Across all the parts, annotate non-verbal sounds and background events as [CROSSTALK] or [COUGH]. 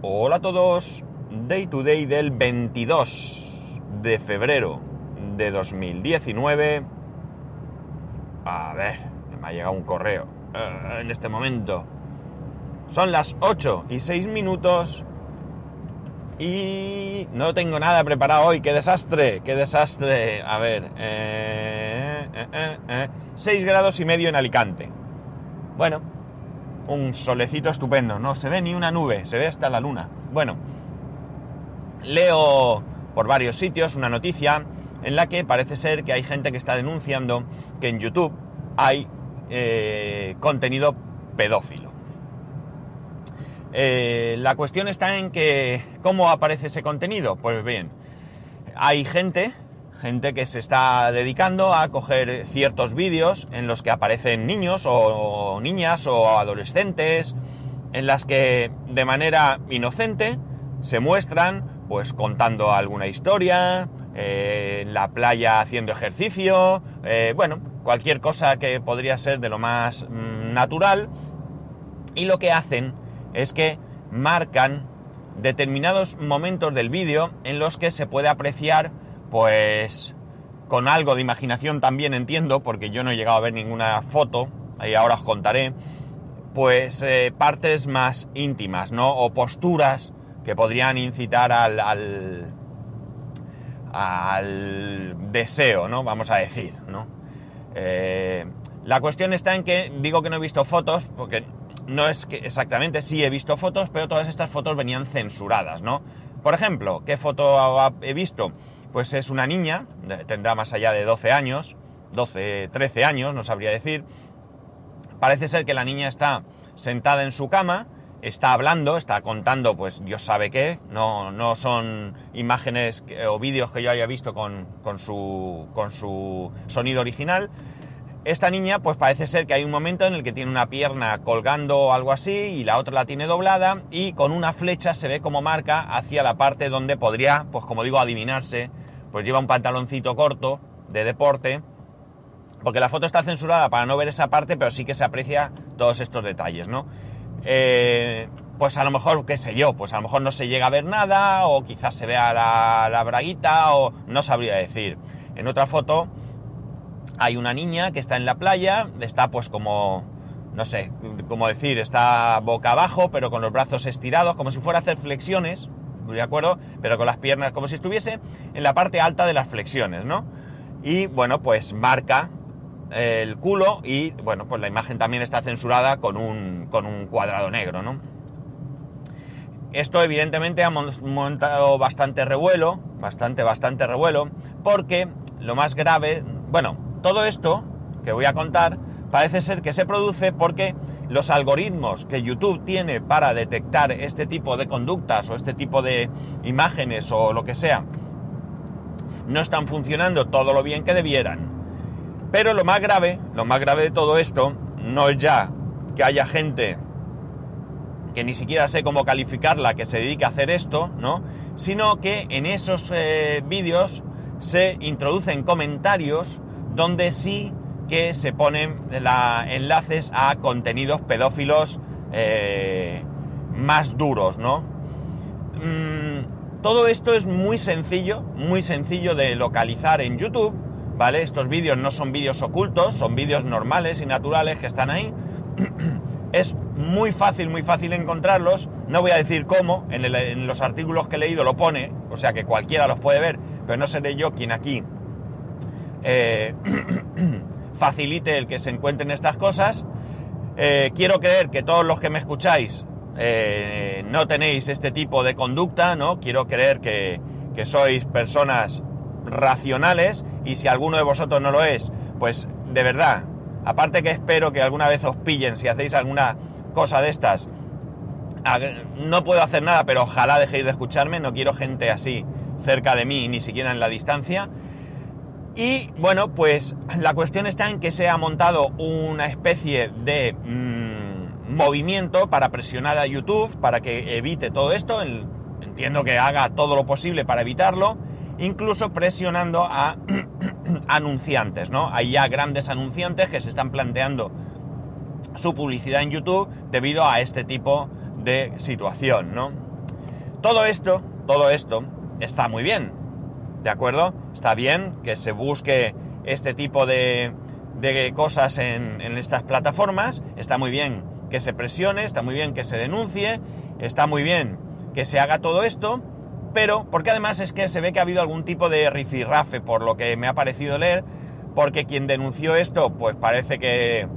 Hola a todos, Day to Day del 22 de febrero de 2019. A ver, me ha llegado un correo eh, en este momento. Son las 8 y 6 minutos y no tengo nada preparado hoy. ¡Qué desastre! ¡Qué desastre! A ver, eh, eh, 6 grados y medio en Alicante. Bueno, un solecito estupendo, no se ve ni una nube, se ve hasta la luna. Bueno, leo por varios sitios una noticia en la que parece ser que hay gente que está denunciando que en YouTube hay eh, contenido pedófilo. Eh, la cuestión está en que, ¿cómo aparece ese contenido? Pues bien, hay gente gente que se está dedicando a coger ciertos vídeos en los que aparecen niños o niñas o adolescentes, en las que de manera inocente se muestran pues contando alguna historia, eh, en la playa haciendo ejercicio, eh, bueno, cualquier cosa que podría ser de lo más mm, natural. Y lo que hacen es que marcan determinados momentos del vídeo en los que se puede apreciar pues con algo de imaginación también entiendo, porque yo no he llegado a ver ninguna foto, y ahora os contaré, pues eh, partes más íntimas, ¿no? O posturas que podrían incitar al, al, deseo, ¿no? Vamos a decir, ¿no? Eh, la cuestión está en que digo que no he visto fotos, porque no es que exactamente, sí he visto fotos, pero todas estas fotos venían censuradas, ¿no? Por ejemplo, ¿qué foto he visto? Pues es una niña, tendrá más allá de 12 años, 12, 13 años, no sabría decir. Parece ser que la niña está sentada en su cama, está hablando, está contando, pues Dios sabe qué, no, no son imágenes o vídeos que yo haya visto con, con, su, con su sonido original. Esta niña, pues parece ser que hay un momento en el que tiene una pierna colgando o algo así y la otra la tiene doblada y con una flecha se ve como marca hacia la parte donde podría, pues como digo, adivinarse pues lleva un pantaloncito corto de deporte, porque la foto está censurada para no ver esa parte, pero sí que se aprecia todos estos detalles, ¿no? Eh, pues a lo mejor, qué sé yo, pues a lo mejor no se llega a ver nada, o quizás se vea la, la braguita, o no sabría decir. En otra foto hay una niña que está en la playa, está pues como, no sé, como decir, está boca abajo, pero con los brazos estirados, como si fuera a hacer flexiones, ¿de acuerdo? Pero con las piernas como si estuviese en la parte alta de las flexiones, ¿no? Y bueno, pues marca el culo y bueno, pues la imagen también está censurada con un, con un cuadrado negro, ¿no? Esto evidentemente ha montado bastante revuelo, bastante, bastante revuelo, porque lo más grave, bueno, todo esto que voy a contar parece ser que se produce porque los algoritmos que YouTube tiene para detectar este tipo de conductas o este tipo de imágenes o lo que sea, no están funcionando todo lo bien que debieran. Pero lo más grave, lo más grave de todo esto, no es ya que haya gente que ni siquiera sé cómo calificarla que se dedique a hacer esto, ¿no? Sino que en esos eh, vídeos se introducen comentarios donde sí que se ponen enlaces a contenidos pedófilos eh, más duros, ¿no? Mm, todo esto es muy sencillo, muy sencillo de localizar en YouTube, ¿vale? Estos vídeos no son vídeos ocultos, son vídeos normales y naturales que están ahí. [CLEARS THROAT] es muy fácil, muy fácil encontrarlos. No voy a decir cómo, en, los artículos que he leído lo pone, o sea que cualquiera los puede ver, pero no seré yo quien aquí eh, [CLEARS THROAT] facilite el que se encuentren estas cosas. Eh, quiero creer que todos los que me escucháis eh, no tenéis este tipo de conducta, ¿no? Quiero creer que, que sois personas racionales y si alguno de vosotros no lo es, pues de verdad, aparte que espero que alguna vez os pillen si hacéis alguna cosa de estas, no puedo hacer nada, pero ojalá dejéis de escucharme, no quiero gente así cerca de mí, ni siquiera en la distancia. Y bueno, pues la cuestión está en que se ha montado una especie de mm, movimiento para presionar a YouTube para que evite todo esto. entiendo que haga todo lo posible para evitarlo, incluso presionando a [CLEARS THROAT] anunciantes, ¿no? Hay ya grandes anunciantes que se están planteando su publicidad en YouTube debido a este tipo de situación, ¿no? Todo esto, todo esto está muy bien, ¿de acuerdo? Está bien que se busque este tipo de, de cosas en, en estas plataformas, está muy bien que se presione, está muy bien que se denuncie, está muy bien que se haga todo esto, pero porque además es que se ve que ha habido algún tipo de rifirrafe por lo que me ha parecido leer, porque quien denunció esto, pues parece que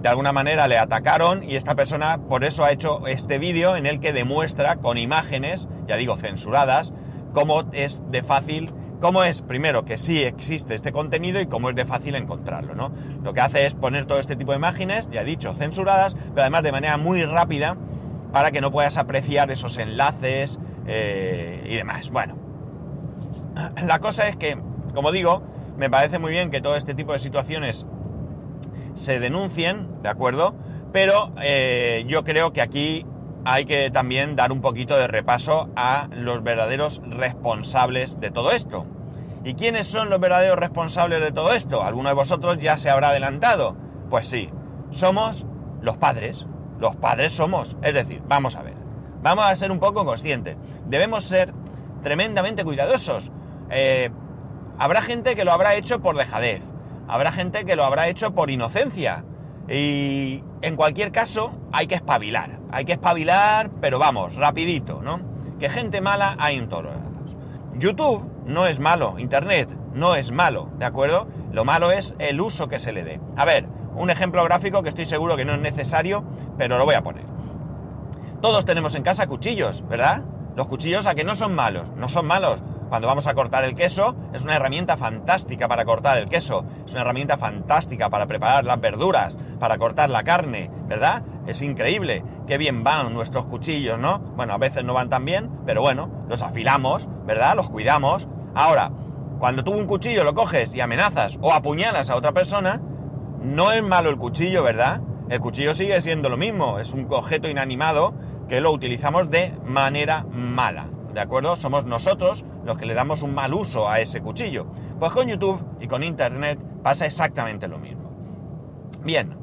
de alguna manera le atacaron y esta persona por eso ha hecho este vídeo en el que demuestra con imágenes, ya digo, censuradas, cómo es de fácil, cómo es, primero, que sí existe este contenido y cómo es de fácil encontrarlo, ¿no? Lo que hace es poner todo este tipo de imágenes, ya he dicho, censuradas, pero además de manera muy rápida para que no puedas apreciar esos enlaces eh, y demás. Bueno, [CLEARS THROAT] la cosa es que, como digo, me parece muy bien que todo este tipo de situaciones se denuncien, ¿de acuerdo? Pero eh, yo creo que aquí hay que también dar un poquito de repaso a los verdaderos responsables de todo esto. ¿Y quiénes son los verdaderos responsables de todo esto? ¿Alguno de vosotros ya se habrá adelantado? Pues sí, somos los padres. Los padres somos. Es decir, vamos a ver. Vamos a ser un poco conscientes. Debemos ser tremendamente cuidadosos. Eh, habrá gente que lo habrá hecho por dejadez. Habrá gente que lo habrá hecho por inocencia. Y en cualquier caso, hay que espabilar. Hay que espabilar, pero vamos, rapidito, ¿no? Que gente mala hay en todos lados. YouTube no es malo, Internet no es malo, ¿de acuerdo? Lo malo es el uso que se le dé. A ver, un ejemplo gráfico que estoy seguro que no es necesario, pero lo voy a poner. Todos tenemos en casa cuchillos, ¿verdad? Los cuchillos a que no son malos, no son malos. Cuando vamos a cortar el queso, es una herramienta fantástica para cortar el queso, es una herramienta fantástica para preparar las verduras, para cortar la carne, ¿verdad? Es increíble, qué bien van nuestros cuchillos, ¿no? Bueno, a veces no van tan bien, pero bueno, los afilamos, ¿verdad? Los cuidamos. Ahora, cuando tú un cuchillo lo coges y amenazas o apuñalas a otra persona, no es malo el cuchillo, ¿verdad? El cuchillo sigue siendo lo mismo, es un objeto inanimado que lo utilizamos de manera mala. ¿de acuerdo? Somos nosotros los que le damos un mal uso a ese cuchillo. Pues con YouTube y con Internet pasa exactamente lo mismo. Bien,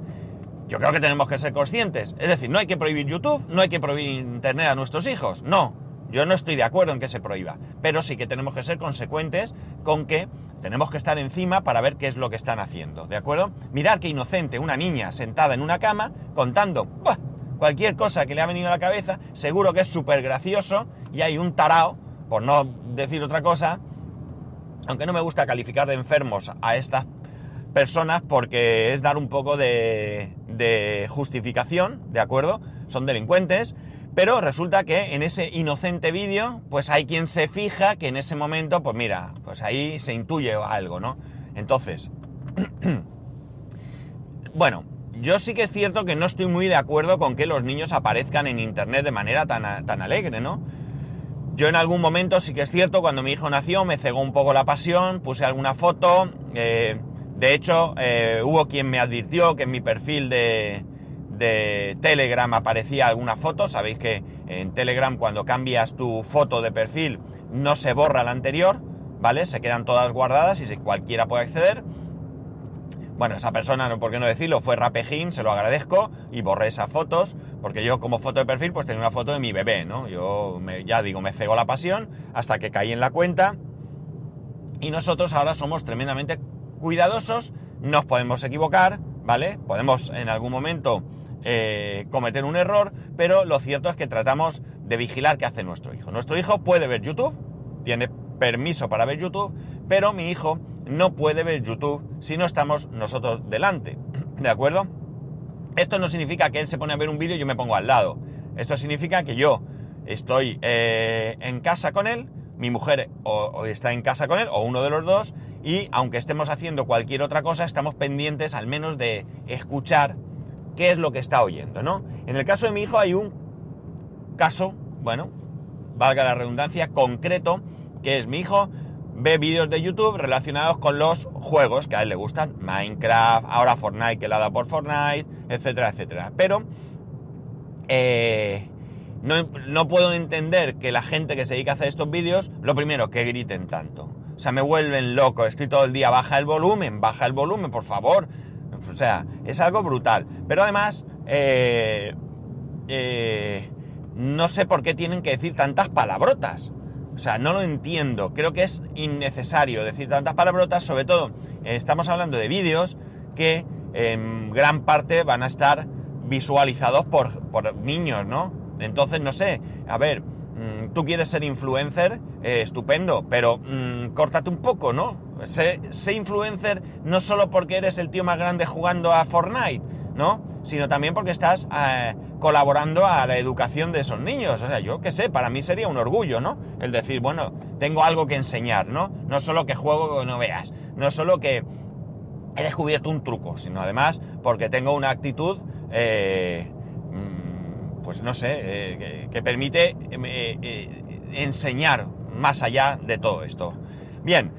yo creo que tenemos que ser conscientes. Es decir, no hay que prohibir YouTube, no hay que prohibir Internet a nuestros hijos. No, yo no estoy de acuerdo en que se prohíba. Pero sí que tenemos que ser consecuentes con que tenemos que estar encima para ver qué es lo que están haciendo. ¿De acuerdo? Mirar qué inocente una niña sentada en una cama contando cualquier cosa que le ha venido a la cabeza, seguro que es súper gracioso y hay un tarao, por no decir otra cosa, aunque no me gusta calificar de enfermos a estas personas porque es dar un poco de, justificación, ¿de acuerdo? Son delincuentes, pero resulta que en ese inocente vídeo, pues hay quien se fija que en ese momento, pues mira, pues ahí se intuye algo, ¿no? Entonces, [CLEARS THROAT] bueno, yo sí que es cierto que no estoy muy de acuerdo con que los niños aparezcan en Internet de manera tan, tan alegre, ¿no? Yo en algún momento sí que es cierto, cuando mi hijo nació me cegó un poco la pasión, puse alguna foto, eh, de hecho eh, hubo quien me advirtió que en mi perfil de, Telegram aparecía alguna foto, sabéis que en Telegram cuando cambias tu foto de perfil no se borra la anterior, ¿vale? Se quedan todas guardadas y cualquiera puede acceder. Bueno, esa persona, no por qué no decirlo, fue Rapejín, se lo agradezco y borré esas fotos, porque yo como foto de perfil pues tenía una foto de mi bebé, ¿no? Yo ya digo, me cegó la pasión hasta que caí en la cuenta y nosotros ahora somos tremendamente cuidadosos, nos podemos equivocar, ¿vale? Podemos en algún momento eh, cometer un error, pero lo cierto es que tratamos de vigilar qué hace nuestro hijo. Nuestro hijo puede ver YouTube, tiene permiso para ver YouTube, pero mi hijo no puede ver YouTube si no estamos nosotros delante. ¿De acuerdo? Esto no significa que él se pone a ver un vídeo y yo me pongo al lado. Esto significa que yo estoy eh, en casa con él, mi mujer o, está en casa con él, o uno de los dos, y aunque estemos haciendo cualquier otra cosa, estamos pendientes al menos de escuchar qué es lo que está oyendo, ¿no? En el caso de mi hijo hay un caso, bueno, valga la redundancia, concreto, que es mi hijo ve vídeos de YouTube relacionados con los juegos que a él le gustan, Minecraft, ahora Fortnite que le ha dado por Fortnite, etcétera, etcétera. Pero eh, no, puedo entender que la gente que se dedica a hacer estos vídeos, lo primero, que griten tanto. O sea, me vuelven loco, estoy todo el día, baja el volumen, baja el volumen, por favor. O sea, es algo brutal. Pero además, eh, eh, no sé por qué tienen que decir tantas palabrotas. O sea, no lo entiendo. Creo que es innecesario decir tantas palabrotas, sobre todo eh, estamos hablando de vídeos que en gran parte van a estar visualizados por, por niños, ¿no? Entonces, no sé, a ver, mm, tú quieres ser influencer, eh, estupendo, pero mm, córtate un poco, ¿no? Sé, influencer no solo porque eres el tío más grande jugando a Fortnite, ¿no? Sino también porque estás eh, colaborando a la educación de esos niños. O sea, yo qué sé, para mí sería un orgullo, ¿no? El decir, bueno, tengo algo que enseñar, ¿no? No solo que juego no veas, no solo que he descubierto un truco, sino además porque tengo una actitud, eh, pues no sé, eh, que, permite eh, enseñar más allá de todo esto. Bien,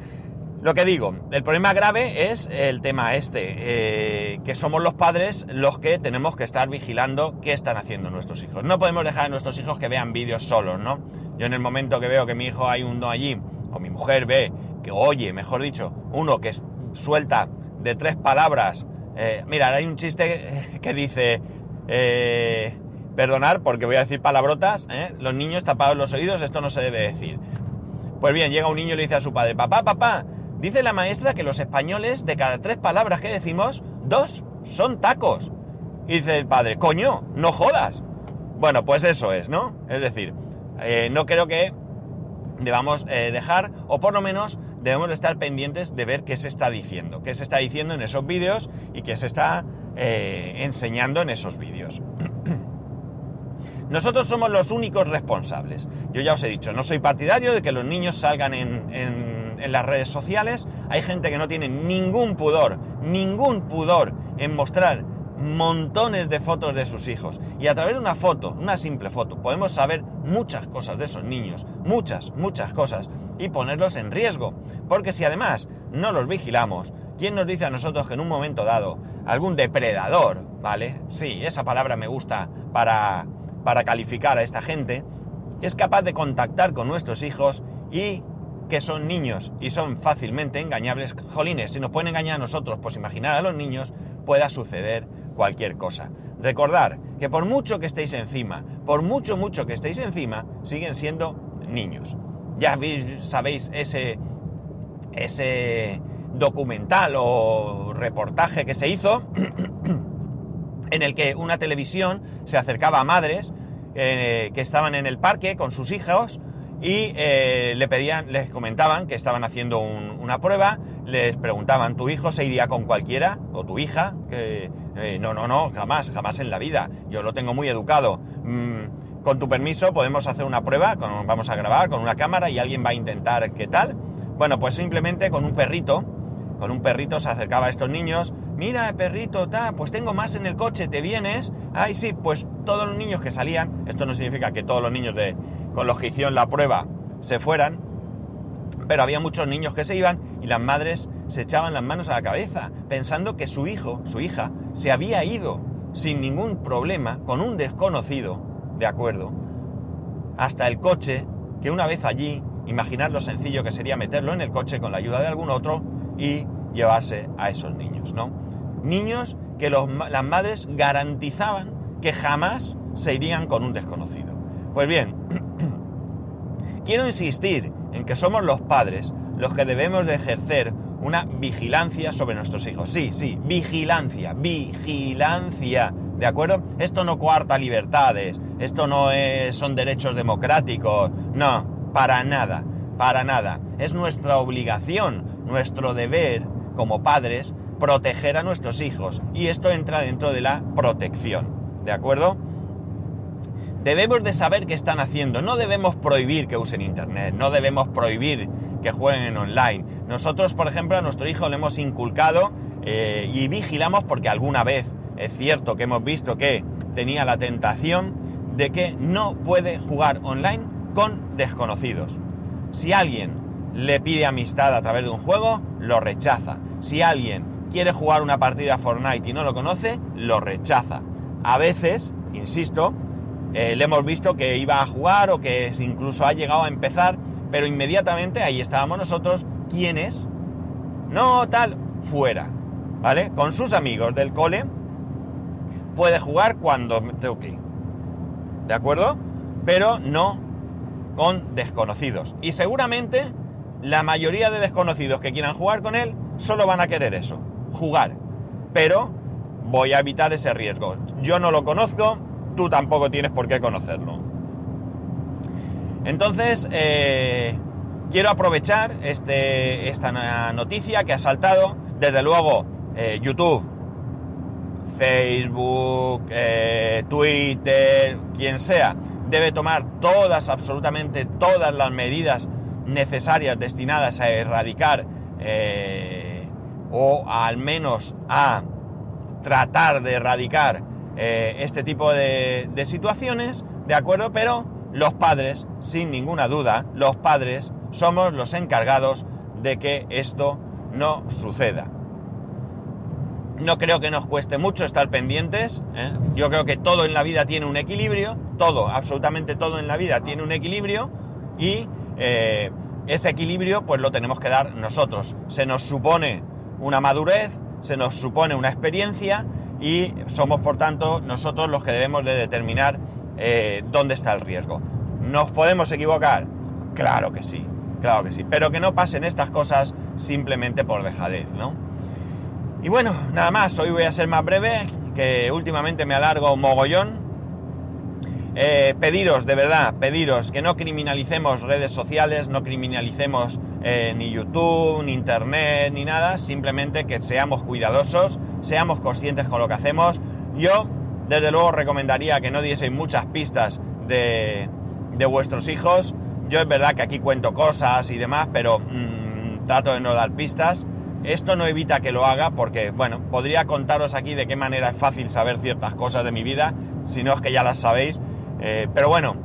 lo que digo, el problema grave es el tema este, eh, que somos los padres los que tenemos que estar vigilando qué están haciendo nuestros hijos. No podemos dejar a nuestros hijos que vean vídeos solos, ¿no? Yo en el momento que veo que mi hijo hay uno allí, o mi mujer ve, que oye, mejor dicho, uno que suelta de tres palabras, eh, mira, hay un chiste que dice, eh, perdonar porque voy a decir palabrotas, ¿eh? los niños tapados los oídos, esto no se debe decir. Pues bien, llega un niño y le dice a su padre, papá, papá, Dice la maestra que los españoles, de cada tres palabras que decimos, dos son tacos. Y dice el padre, coño, no jodas. Bueno, pues eso es, ¿no? Es decir, eh, no creo que debamos eh, dejar, o por lo menos debemos estar pendientes de ver qué se está diciendo, qué se está diciendo en esos vídeos y qué se está enseñando en esos vídeos. Nosotros somos los únicos responsables. Yo ya os he dicho, no soy partidario de que los niños salgan en, las redes sociales. Hay gente que no tiene ningún pudor, ningún pudor en mostrar montones de fotos de sus hijos. Y a través de una foto, una simple foto, podemos saber muchas cosas de esos niños. Muchas, muchas cosas. Y ponerlos en riesgo. Porque si además no los vigilamos, ¿quién nos dice a nosotros que en un momento dado algún depredador, ¿vale? Sí, esa palabra me gusta para para calificar a esta gente, es capaz de contactar con nuestros hijos y que son niños y son fácilmente engañables. Jolines, si nos pueden engañar a nosotros, pues imaginar a los niños, pueda suceder cualquier cosa. Recordar que por mucho que estéis encima, por mucho, mucho que estéis encima, siguen siendo niños. Ya sabéis ese, ese documental o reportaje que se hizo [CLEARS THROAT] en el que una televisión se acercaba a madres eh, que estaban en el parque con sus hijos y eh, le pedían, les comentaban que estaban haciendo un, una prueba, les preguntaban, ¿tu hijo se iría con cualquiera? ¿O tu hija? Que, eh, no, no, no, jamás, jamás en la vida. Yo lo tengo muy educado. Mm, con tu permiso podemos hacer una prueba, vamos a grabar con una cámara y alguien va a intentar qué tal. Bueno, pues simplemente con un perrito, con un perrito se acercaba a estos niños, mira, perrito, ta, pues tengo más en el coche, ¿te vienes? Ay, sí, pues todos los niños que salían, esto no significa que todos los niños de, con los que hicieron la prueba se fueran, pero había muchos niños que se iban y las madres se echaban las manos a la cabeza, pensando que su hijo, su hija, se había ido sin ningún problema con un desconocido, de acuerdo, hasta el coche, que una vez allí, imaginar lo sencillo que sería meterlo en el coche con la ayuda de algún otro y llevarse a esos niños, ¿no? Niños que las madres garantizaban que jamás se irían con un desconocido. Pues bien, [CLEARS THROAT] quiero insistir en que somos los padres los que debemos de ejercer una vigilancia sobre nuestros hijos. Sí, sí, vigilancia, vigilancia. ¿De acuerdo? Esto no coarta libertades, esto no es, son derechos democráticos, no, para nada, para nada. Es nuestra obligación, nuestro deber como padres, proteger a nuestros hijos. Y esto entra dentro de la protección. ¿De acuerdo? Debemos de saber qué están haciendo. No debemos prohibir que usen Internet. No debemos prohibir que jueguen online. Nosotros, por ejemplo, a nuestro hijo le hemos inculcado eh, y vigilamos porque alguna vez es cierto que hemos visto que tenía la tentación de que no puede jugar online con desconocidos. Si alguien le pide amistad a través de un juego, lo rechaza. Si alguien quiere jugar una partida Fortnite y no lo conoce, lo rechaza. A veces, insisto, eh, le hemos visto que iba a jugar o que incluso ha llegado a empezar, pero inmediatamente ahí estábamos nosotros, ¿quiénes? No, tal, fuera, ¿vale? Con sus amigos del cole puede jugar cuando toque. ¿De acuerdo? pero no con desconocidos. Y seguramente la mayoría de desconocidos que quieran jugar con él solo van a querer eso, jugar. Pero voy a evitar ese riesgo. Yo no lo conozco, tú tampoco tienes por qué conocerlo. Entonces, eh, quiero aprovechar este, esta noticia que ha saltado. Desde luego, eh, YouTube, Facebook, eh, Twitter, quien sea, debe tomar todas, absolutamente todas las medidas necesarias destinadas a erradicar o al menos a tratar de erradicar este tipo de, de situaciones, ¿de acuerdo? Pero los padres, sin ninguna duda, los padres somos los encargados de que esto no suceda. No creo que nos cueste mucho estar pendientes. ¿eh? Yo creo que todo en la vida tiene un equilibrio, todo, absolutamente todo en la vida tiene un equilibrio y eh, ese equilibrio pues lo tenemos que dar nosotros. Se nos supone una madurez, se nos supone una experiencia y somos por tanto nosotros los que debemos de determinar eh, dónde está el riesgo. ¿Nos podemos equivocar? Claro que sí, claro que sí. Pero que no pasen estas cosas simplemente por dejadez, ¿no? Y bueno, nada más, hoy voy a ser más breve, que últimamente me alargo un mogollón. Eh, pediros, de verdad, pediros que no criminalicemos redes sociales, no criminalicemos eh, ni YouTube, ni Internet, ni nada, simplemente que seamos cuidadosos, seamos conscientes con lo que hacemos. Yo desde luego recomendaría que no dieseis muchas pistas de, vuestros hijos. Yo es verdad que aquí cuento cosas y demás, pero mm, trato de no dar pistas. Esto no evita que lo haga porque, bueno, podría contaros aquí de qué manera es fácil saber ciertas cosas de mi vida, si no es que ya las sabéis. Eh, pero bueno,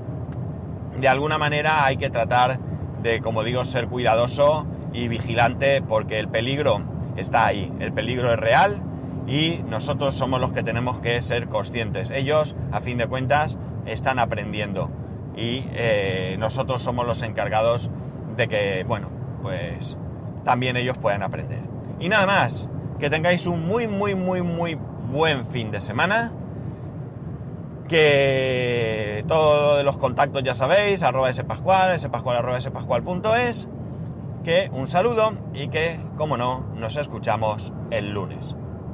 de alguna manera hay que tratar de, como digo, ser cuidadoso y vigilante porque el peligro está ahí, el peligro es real y nosotros somos los que tenemos que ser conscientes. Ellos, a fin de cuentas, están aprendiendo y eh, nosotros somos los encargados de que, bueno, pues también ellos puedan aprender. Y nada más, que tengáis un muy, muy, muy, muy buen fin de semana. Que todos los contactos ya sabéis, arroba spascual, spascual arroba spascual.es. Que un saludo y que, como no, nos escuchamos el lunes.